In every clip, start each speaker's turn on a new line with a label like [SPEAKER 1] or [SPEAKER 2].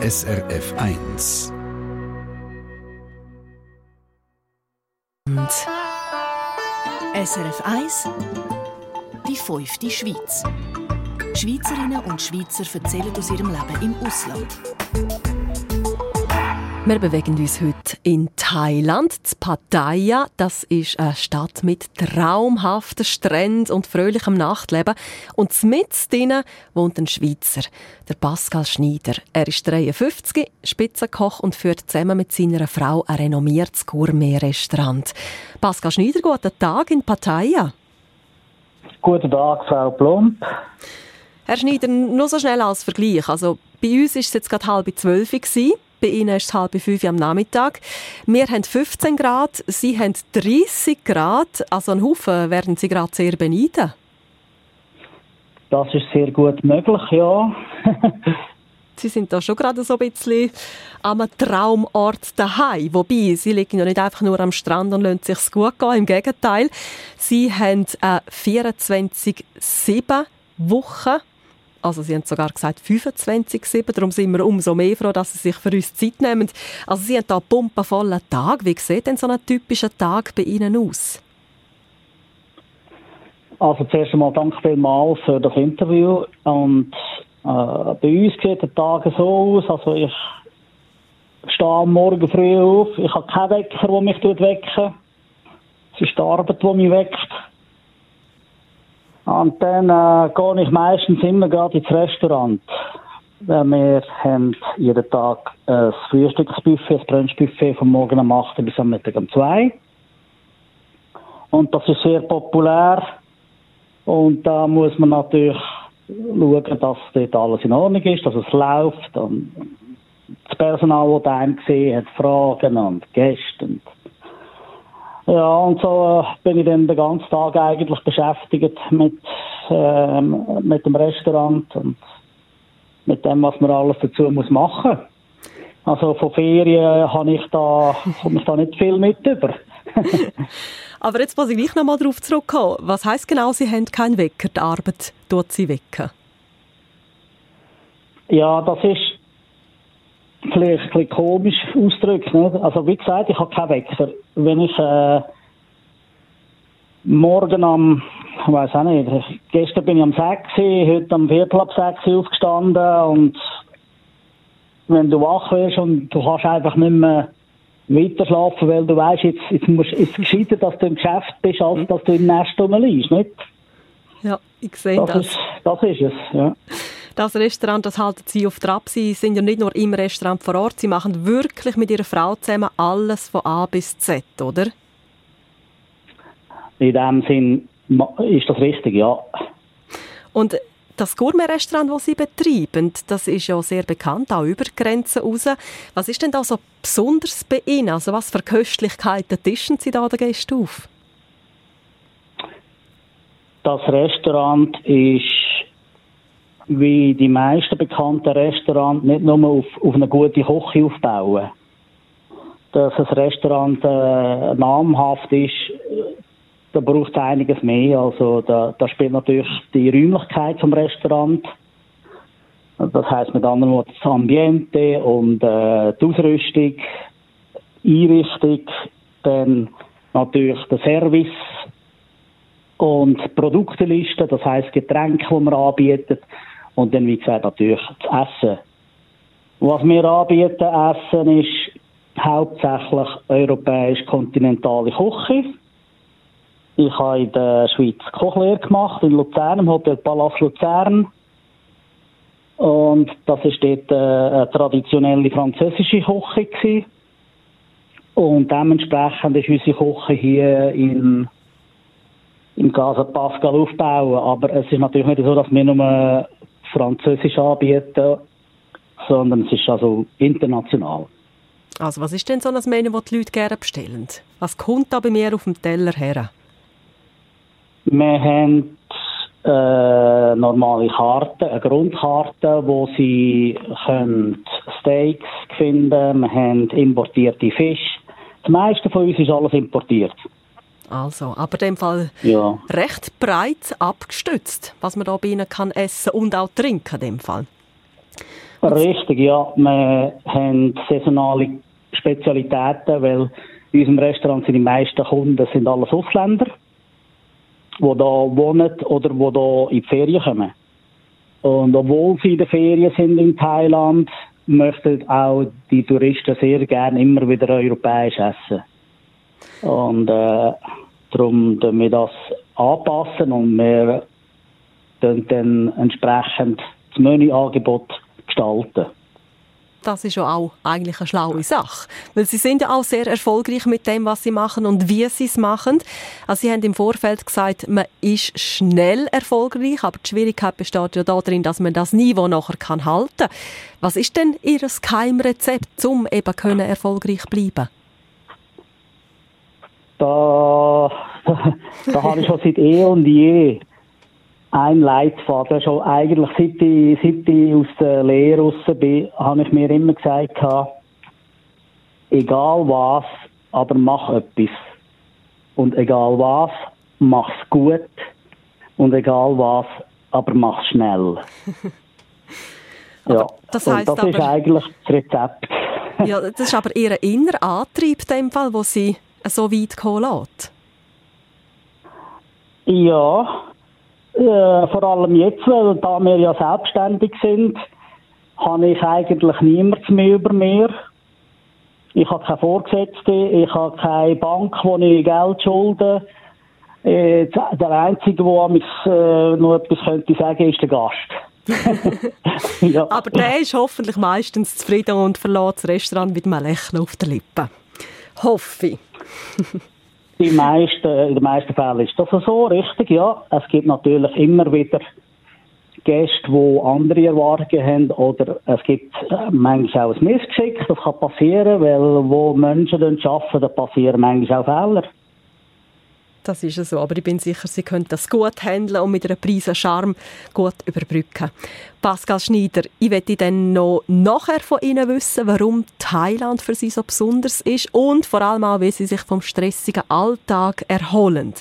[SPEAKER 1] SRF 1.
[SPEAKER 2] Und SRF 1 Die fünfte Schweiz. Schweizerinnen und Schweizer erzählen aus ihrem Leben im Ausland. Wir bewegen uns heute in Thailand, in Pattaya. Das ist eine Stadt mit traumhaften Stränden und fröhlichem Nachtleben. Und mit drinnen wohnt ein Schweizer, der Pascal Schneider. Er ist 53, Spitzenkoch und führt zusammen mit seiner Frau ein renommiertes Gourmet-Restaurant. Pascal Schneider, guten Tag in Pattaya.
[SPEAKER 3] Guten Tag, Frau Plump.
[SPEAKER 2] Herr Schneider, nur so schnell als Vergleich. Also, bei uns war es jetzt gerade halb zwölf. Gewesen. Bei Ihnen ist es halb fünf am Nachmittag. Wir haben 15 Grad, Sie haben 30 Grad. Also ein Haufen werden Sie gerade sehr beneiden.
[SPEAKER 3] Das ist sehr gut möglich, ja.
[SPEAKER 2] Sie sind da schon gerade so ein bisschen am Traumort daheim. Wobei, Sie liegen ja nicht einfach nur am Strand und lassen sich gut gehen. Im Gegenteil, Sie haben eine 24-7 Woche also sie haben sogar gesagt 25,7, darum sind wir umso mehr froh, dass sie sich für uns Zeit nehmen. Also sie haben hier pumpenvollen Tag. Wie sieht denn so ein typischer Tag bei Ihnen aus?
[SPEAKER 3] Also zuerst einmal danke vielmals für das Interview und äh, bei uns sieht der Tag so aus, also ich stehe am Morgen früh auf, ich habe keinen Wecker, der mich wecken Es ist die Arbeit, die mich weckt. Und dann äh, gehe ich meistens immer gerade ins Restaurant. Wir haben jeden Tag ein Frühstücksbuffet, ein Brunchbuffet von morgen um 8 bis am Mittag um 2. Und das ist sehr populär. Und da muss man natürlich schauen, dass dort alles in Ordnung ist, dass es läuft. Und das Personal, das einem gesehen hat, Fragen und Gäste. Und ja, und so äh, bin ich dann den ganzen Tag eigentlich beschäftigt mit, äh, mit dem Restaurant und mit dem, was man alles dazu muss machen. Also von Ferien habe ich da, komme ich da nicht viel mit über.
[SPEAKER 2] Aber jetzt muss ich gleich noch mal darauf zurückkommen. Was heißt genau, Sie haben keinen Wecker, die Arbeit tut Sie wecken?
[SPEAKER 3] Ja, das ist vielleicht ein bisschen komisch ausdrückt. Ne? Also wie gesagt, ich habe keinen Wecker. Wenn ich äh, morgen am, ich weiß auch nicht, gestern bin ich am 6, heute am Viertel ab 6 aufgestanden und wenn du wach wirst und du kannst einfach nicht mehr weiter schlafen, weil du weißt, jetzt, jetzt musst es gescheiter, dass du im Geschäft bist, als dass du im Nest rumliegst, nicht?
[SPEAKER 2] Ja, ich sehe
[SPEAKER 3] das.
[SPEAKER 2] Das
[SPEAKER 3] ist, das ist es, ja.
[SPEAKER 2] Das Restaurant, das halten Sie auf Trab. Sie sind ja nicht nur im Restaurant vor Ort, Sie machen wirklich mit Ihrer Frau zusammen alles von A bis Z, oder?
[SPEAKER 3] In dem Sinn ist das richtig, ja.
[SPEAKER 2] Und das Gourmet-Restaurant, das Sie betreiben, das ist ja sehr bekannt, auch über Grenzen raus. Was ist denn da so besonders bei Ihnen? Also was für Köstlichkeiten tischen Sie da den Gästen auf?
[SPEAKER 3] Das Restaurant ist wie die meisten bekannten Restaurants nicht nur auf, auf eine gute Küche aufbauen. Dass ein Restaurant äh, namhaft ist, da braucht es einiges mehr. Also da, da spielt natürlich die Räumlichkeit vom Restaurant. Das heißt mit anderen Worten das Ambiente und äh, die Ausrüstung, Einrichtung, dann natürlich der Service und die Produkteliste, das heißt Getränke, die man anbietet und dann, wie gesagt, natürlich das Essen. Was wir anbieten, Essen, ist hauptsächlich europäisch-kontinentale Küche. Ich habe in der Schweiz Kochlehre gemacht, in Luzern, im Hotel Palast Luzern. Und das war dort äh, eine traditionelle französische Küche. Und dementsprechend ist unsere Küche hier in, in Casa Pascal aufbauen. Aber es ist natürlich nicht so, dass wir nur Französisch anbieten, sondern es ist also international.
[SPEAKER 2] Also was ist denn so ein Menü, das die Leute gerne bestellen? Was kommt da bei mir auf dem Teller her?
[SPEAKER 3] Wir haben äh, normale Karten, eine Grundkarte, wo sie können Steaks finden. Wir haben importierte Fisch. Das meiste von uns ist alles importiert.
[SPEAKER 2] Also, aber in dem Fall
[SPEAKER 3] ja.
[SPEAKER 2] recht breit abgestützt, was man da bei Ihnen kann essen und auch trinken in dem Fall.
[SPEAKER 3] Richtig, ja. Wir haben saisonale Spezialitäten, weil in unserem Restaurant sind die meisten Kunden sind alles Ausländer, die da wohnen oder die da in die Ferien kommen. Und obwohl sie in den Ferien sind in Thailand, möchten auch die Touristen sehr gerne immer wieder europäisch essen. Und äh, darum tun wir das anpassen und wir dann, dann entsprechend das Menüangebot gestalten.
[SPEAKER 2] Das ist ja auch eigentlich eine schlaue Sache. Weil sie sind ja auch sehr erfolgreich mit dem, was sie machen und wie sie es machen. Also sie haben im Vorfeld gesagt, man ist schnell erfolgreich, aber die Schwierigkeit besteht ja darin, dass man das Niveau nachher kann halten kann. Was ist denn Ihr Geheimrezept, um eben können erfolgreich bleiben?
[SPEAKER 3] Da, da, habe ich schon seit eh und je ein Leitfaden. Schon eigentlich seit ich, seit ich aus der Lehre raus bin, habe ich mir immer gesagt, egal was, aber mach etwas. Und egal was, mach's gut. Und egal was, aber mach's schnell. ja,
[SPEAKER 2] das, heisst
[SPEAKER 3] und das
[SPEAKER 2] aber,
[SPEAKER 3] ist eigentlich das Rezept.
[SPEAKER 2] ja, das ist aber Ihr innerer Antrieb, in dem Fall, wo Sie so weit kommen lässt.
[SPEAKER 3] Ja, äh, vor allem jetzt, weil da wir ja selbstständig sind, habe ich eigentlich niemand mehr über mir. Ich habe keine Vorgesetzte, ich habe keine Bank, wo ich Geld schulde. Äh, der Einzige, der mich äh, noch etwas könnte sagen, ist der Gast.
[SPEAKER 2] ja. Aber der ist hoffentlich meistens zufrieden und verlässt das Restaurant mit einem Lächeln auf den Lippen. Hoffe ich.
[SPEAKER 3] In, meisten, in den meisten Fällen ist das so, richtig, ja. Es gibt natürlich immer wieder Gäste, die andere Erwartungen haben oder es gibt äh, manchmal auch ein Missgeschick, das kann passieren, weil wo Menschen dann arbeiten, da passieren manchmal auch Fehler.
[SPEAKER 2] Das ist so, aber ich bin sicher, Sie können das gut handeln und mit einer Prise Charme gut überbrücken. Pascal Schneider, ich möchte dann noch nachher von Ihnen wissen, warum Thailand für Sie so besonders ist und vor allem auch, wie Sie sich vom stressigen Alltag erholen.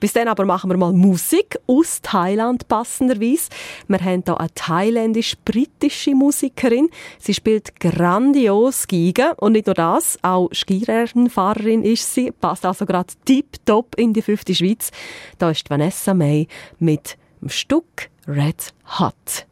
[SPEAKER 2] Bis dann aber machen wir mal Musik aus Thailand passenderweise. Wir haben hier eine thailändisch-britische Musikerin. Sie spielt grandios Geige und nicht nur das, auch Skirennfahrerin ist sie, passt also gerade tiptop in die fünfte Schweiz. Da ist Vanessa May mit dem Stück Red Hot.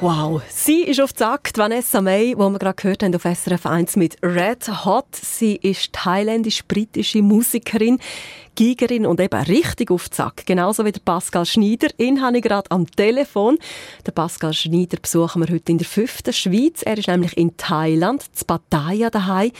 [SPEAKER 2] Wow, sie ist auf Zack, Vanessa May, wo wir gerade gehört haben auf SRF 1 mit Red Hot. Sie ist thailändisch-britische Musikerin, Gigerin und eben richtig auf Zack. Genauso wie der Pascal Schneider. Ihn habe ich gerade am Telefon. Den Pascal Schneider besuchen wir heute in der fünften Schweiz. Er ist nämlich in Thailand, zu Pattaya daheim,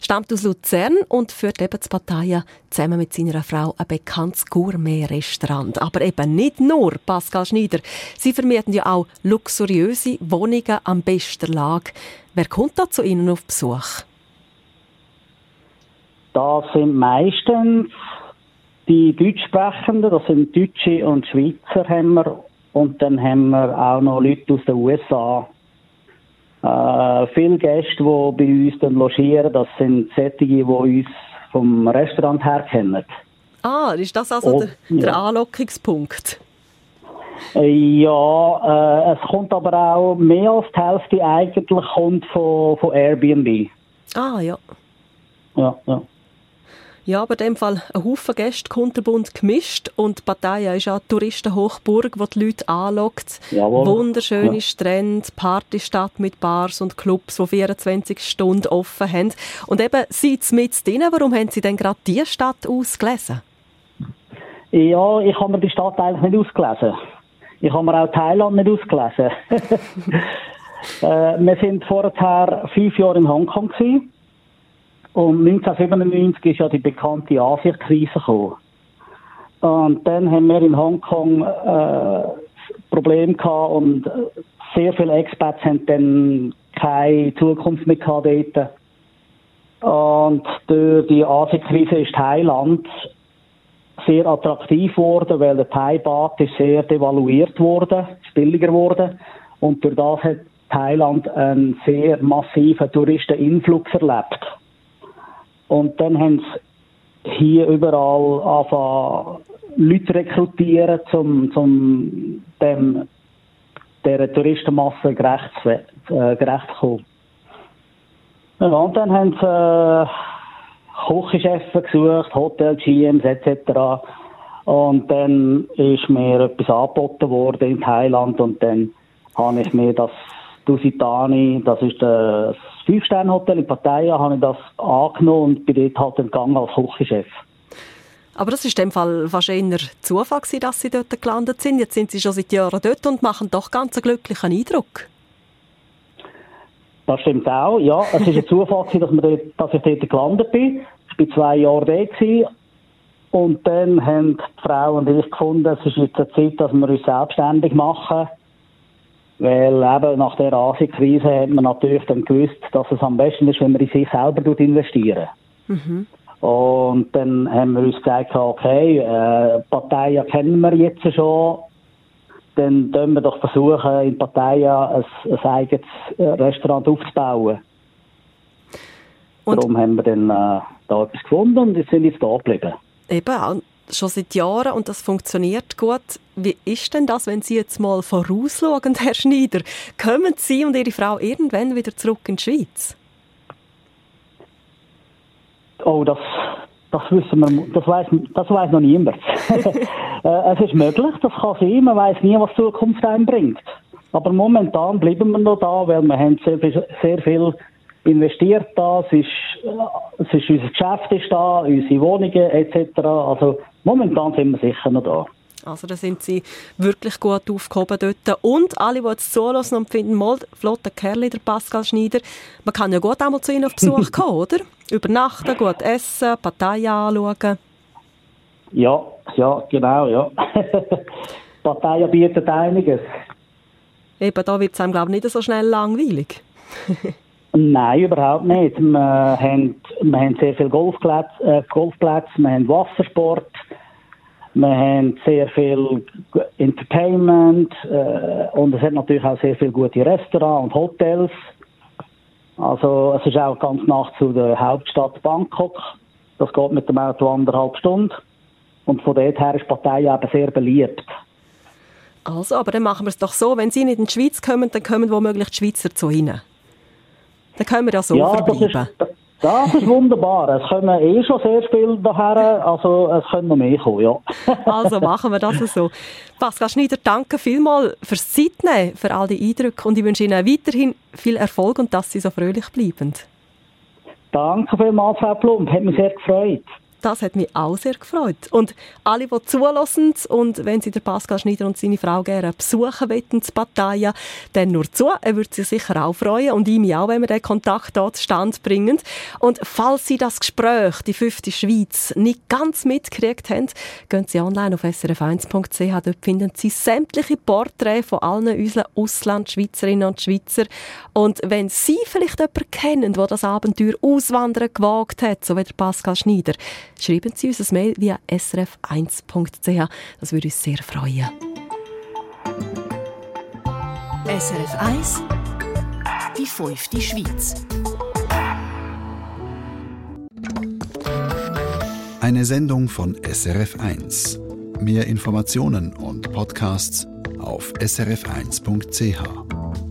[SPEAKER 2] stammt aus Luzern und führt eben zu Pattaya zusammen mit seiner Frau ein bekanntes Gourmet-Restaurant. Aber eben nicht nur Pascal Schneider. Sie vermieten ja auch luxuriöse Wohnungen am besten Lage. Wer kommt da zu Ihnen auf Besuch?
[SPEAKER 3] Das sind meistens die Deutschsprechenden, das sind Deutsche und Schweizer haben wir. Und dann haben wir auch noch Leute aus den USA. Äh, viele Gäste, die bei uns dann logieren, das sind solche, die uns vom Restaurant her kennen.
[SPEAKER 2] Ah, ist das also oh, der, der ja. Anlockungspunkt?
[SPEAKER 3] Ja, äh, es kommt aber auch mehr als die Hälfte eigentlich kommt von, von Airbnb.
[SPEAKER 2] Ah, ja.
[SPEAKER 3] Ja, ja.
[SPEAKER 2] Ja, aber in dem Fall ein Haufen Gäste, kunterbunt gemischt und Pattaya ist auch eine Touristenhochburg, die die Leute anlockt. Jawohl. Wunderschöne ja. Strände, Partystadt mit Bars und Clubs, die 24 Stunden offen haben. Und eben, Sie mit drin, warum haben Sie denn gerade diese Stadt ausgelesen?
[SPEAKER 3] Ja, ich habe mir die Stadt eigentlich nicht ausgelesen. Ich habe mir auch Thailand nicht ausgelesen. äh, wir sind vorher fünf Jahre in Hongkong gewesen. Und 1997 ist ja die bekannte Asienkrise gekommen. Und dann haben wir in Hongkong äh, Probleme gehabt und sehr viele Expats haben dann keine Zukunft mehr gehabt dort. Und durch die Asienkrise ist Thailand sehr attraktiv geworden, weil der Thai-Baht ist sehr devaluiert worden, ist billiger geworden. Und durch das hat Thailand einen sehr massiven Touristeninflux erlebt. Und dann haben sie hier überall angefangen, Leute rekrutieren, um, um dem, der Touristenmasse gerecht, äh, gerecht zu kommen. Ja, und dann haben sie äh, Küchenchefs gesucht, Hotel, GMs etc. Und dann ist mir etwas angeboten worden in Thailand und dann habe ich mir das Dusitani, das ist das Fünf-Sterne-Hotel in Pattaya, habe ich das angenommen und bin dort halt gegangen als Küchenchef.
[SPEAKER 2] Aber das ist in dem Fall fast eher Zufall dass Sie dort gelandet sind. Jetzt sind Sie schon seit Jahren dort und machen doch ganz einen glücklichen Eindruck.
[SPEAKER 3] Das stimmt auch, ja. Es ist ein Zufall dass, wir dort, dass ich dort gelandet bin. Ich war zwei Jahre dort gewesen. Und dann haben die Frau und ich gefunden, es ist jetzt eine Zeit, dass wir uns selbstständig machen. Weil eben nach der Asienkrise hat man natürlich dann gewusst, dass es am besten ist, wenn man in sich selber investieren. Mhm. Und dann haben wir uns gesagt, okay, äh, Parteien kennen wir jetzt schon, dann können wir doch versuchen, in Pattaya ein, ein eigenes Restaurant aufzubauen. Und Darum haben wir dann äh, da etwas gefunden und sind jetzt da geblieben.
[SPEAKER 2] Eben, schon seit Jahren und das funktioniert gut. Wie ist denn das, wenn Sie jetzt mal vorausschauen, Herr Schneider? Kommen Sie und Ihre Frau irgendwann wieder zurück in die Schweiz?
[SPEAKER 3] Oh, das, das wissen wir, das weiß, das weiß noch niemand. Äh, es ist möglich, das kann sein, man weiß nie, was die Zukunft einem bringt. Aber momentan bleiben wir noch da, weil wir haben sehr viel, sehr viel investiert da, es ist, es ist unser Geschäft ist da, unsere Wohnungen etc. Also momentan sind wir sicher noch da.
[SPEAKER 2] Also da sind sie wirklich gut aufgehoben dort. Und alle, die jetzt zulassen und finden, mal, flotter Kerl, der Pascal Schneider, man kann ja gut einmal zu ihnen auf Besuch kommen, oder? Übernachten, gut essen, Partei anschauen.
[SPEAKER 3] Ja, ja, genau, ja. Partei bietet einiges.
[SPEAKER 2] Eben, da wird es einem, glaube ich, nicht so schnell langweilig.
[SPEAKER 3] Nein, überhaupt nicht. Wir haben, wir haben sehr viele Golfplätze, äh, Golfplätze, wir haben Wassersport, wir haben sehr viel Entertainment äh, und es hat natürlich auch sehr viele gute Restaurants und Hotels. Also es ist auch ganz nah zu der Hauptstadt Bangkok. Das geht mit dem Auto anderthalb Stunden. Und von dort her ist die Partei eben sehr beliebt.
[SPEAKER 2] Also, aber dann machen wir es doch so, wenn Sie nicht in die Schweiz kommen, dann kommen womöglich die Schweizer zu Ihnen. Dann können wir ja so ja, verbleiben.
[SPEAKER 3] Das ist, Das ist wunderbar. Es kommen eh schon sehr viele daher, also es können noch mehr kommen, ja.
[SPEAKER 2] also machen wir das so. Pascal Schneider, danke vielmals fürs Zeitnehmen, für all die Eindrücke und ich wünsche Ihnen weiterhin viel Erfolg und dass Sie so fröhlich bleiben.
[SPEAKER 3] Danke vielmals, Frau Plump. Hat mich sehr gefreut.
[SPEAKER 2] Das hat mich auch sehr gefreut. Und alle, die zulassen und wenn Sie der Pascal Schneider und seine Frau gerne besuchen wollen, die Partei, dann nur zu. Er würde sich sicher auch freuen und ich auch, wenn wir den Kontakt dort zustande bringen. Und falls Sie das Gespräch, die fünfte Schweiz, nicht ganz mitgekriegt haben, gehen Sie online auf srf1.ch. Dort finden Sie sämtliche Porträts von allen unseren Auslandschweizerinnen und Schweizer. Und wenn Sie vielleicht jemanden kennen, der das Abenteuer Auswandern gewagt hat, so wie der Pascal Schneider, schreiben Sie uns ein Mail via srf1.ch. Das würde uns sehr freuen.
[SPEAKER 4] SRF 1 Die fünfte Schweiz
[SPEAKER 1] Eine Sendung von SRF 1. Mehr Informationen und Podcasts auf srf1.ch.